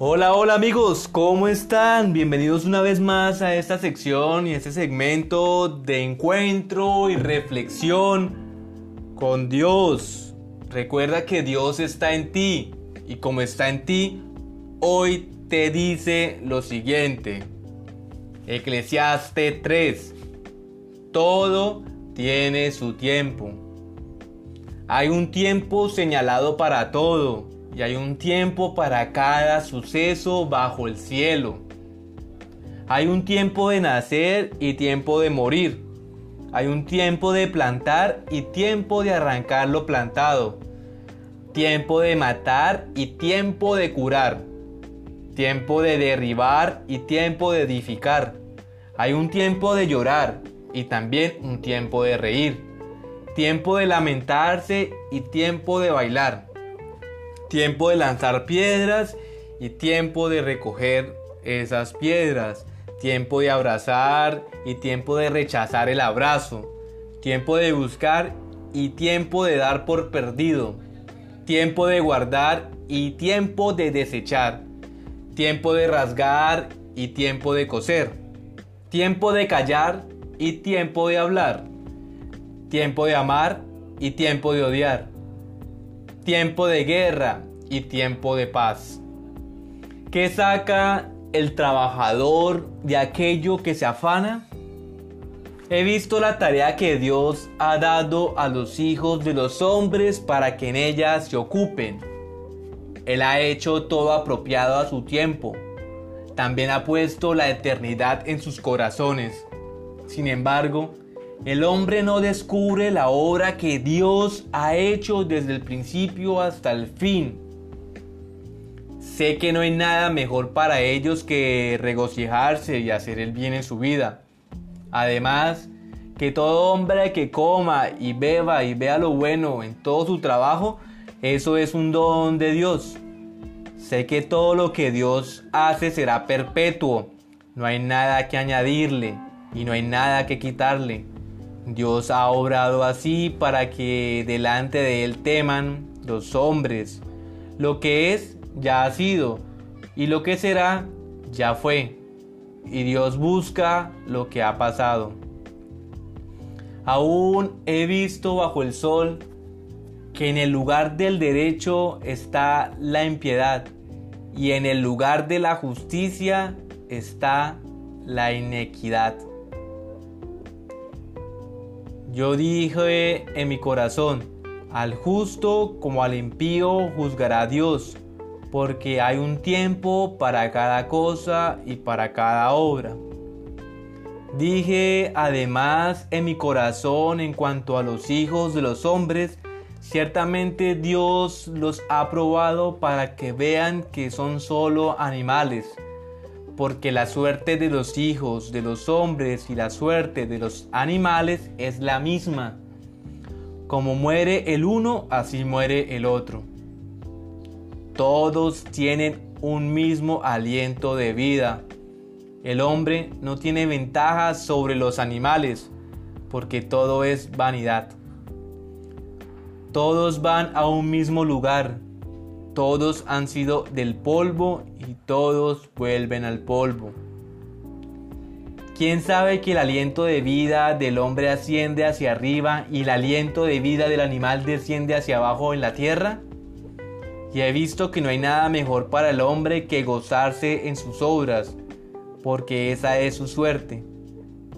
Hola, hola amigos, ¿cómo están? Bienvenidos una vez más a esta sección y este segmento de encuentro y reflexión con Dios. Recuerda que Dios está en ti y como está en ti, hoy te dice lo siguiente. Eclesiaste 3. Todo tiene su tiempo. Hay un tiempo señalado para todo y hay un tiempo para cada suceso bajo el cielo. Hay un tiempo de nacer y tiempo de morir. Hay un tiempo de plantar y tiempo de arrancar lo plantado. Tiempo de matar y tiempo de curar. Tiempo de derribar y tiempo de edificar. Hay un tiempo de llorar y también un tiempo de reír. Tiempo de lamentarse y tiempo de bailar tiempo de lanzar piedras y tiempo de recoger esas piedras, tiempo de abrazar y tiempo de rechazar el abrazo, tiempo de buscar y tiempo de dar por perdido, tiempo de guardar y tiempo de desechar, tiempo de rasgar y tiempo de coser, tiempo de callar y tiempo de hablar, tiempo de amar y tiempo de odiar tiempo de guerra y tiempo de paz. ¿Qué saca el trabajador de aquello que se afana? He visto la tarea que Dios ha dado a los hijos de los hombres para que en ella se ocupen. Él ha hecho todo apropiado a su tiempo. También ha puesto la eternidad en sus corazones. Sin embargo, el hombre no descubre la obra que Dios ha hecho desde el principio hasta el fin. Sé que no hay nada mejor para ellos que regocijarse y hacer el bien en su vida. Además, que todo hombre que coma y beba y vea lo bueno en todo su trabajo, eso es un don de Dios. Sé que todo lo que Dios hace será perpetuo. No hay nada que añadirle y no hay nada que quitarle. Dios ha obrado así para que delante de Él teman los hombres. Lo que es, ya ha sido, y lo que será, ya fue. Y Dios busca lo que ha pasado. Aún he visto bajo el sol que en el lugar del derecho está la impiedad y en el lugar de la justicia está la inequidad. Yo dije en mi corazón, al justo como al impío juzgará Dios, porque hay un tiempo para cada cosa y para cada obra. Dije además en mi corazón en cuanto a los hijos de los hombres, ciertamente Dios los ha probado para que vean que son solo animales porque la suerte de los hijos de los hombres y la suerte de los animales es la misma. Como muere el uno, así muere el otro. Todos tienen un mismo aliento de vida. El hombre no tiene ventaja sobre los animales, porque todo es vanidad. Todos van a un mismo lugar, todos han sido del polvo y todos vuelven al polvo. ¿Quién sabe que el aliento de vida del hombre asciende hacia arriba y el aliento de vida del animal desciende hacia abajo en la tierra? Y he visto que no hay nada mejor para el hombre que gozarse en sus obras, porque esa es su suerte.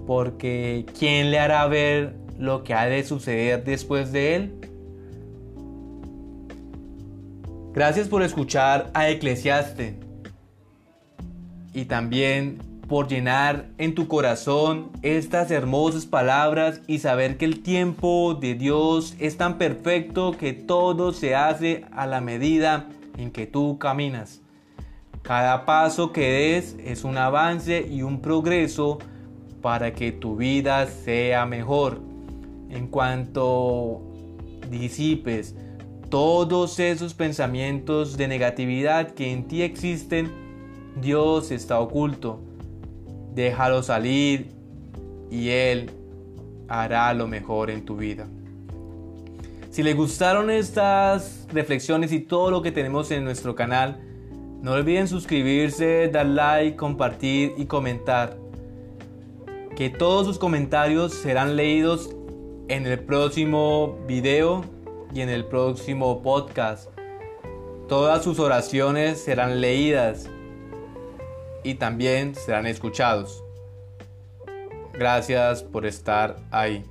Porque ¿quién le hará ver lo que ha de suceder después de él? Gracias por escuchar a Eclesiaste y también por llenar en tu corazón estas hermosas palabras y saber que el tiempo de Dios es tan perfecto que todo se hace a la medida en que tú caminas. Cada paso que des es un avance y un progreso para que tu vida sea mejor. En cuanto disipes todos esos pensamientos de negatividad que en ti existen, Dios está oculto. Déjalo salir y Él hará lo mejor en tu vida. Si le gustaron estas reflexiones y todo lo que tenemos en nuestro canal, No olviden suscribirse, dar like, compartir y comentar. Que todos sus comentarios serán leídos en el próximo video y en el próximo podcast. Todas sus oraciones serán leídas y también serán escuchados. Gracias por estar ahí.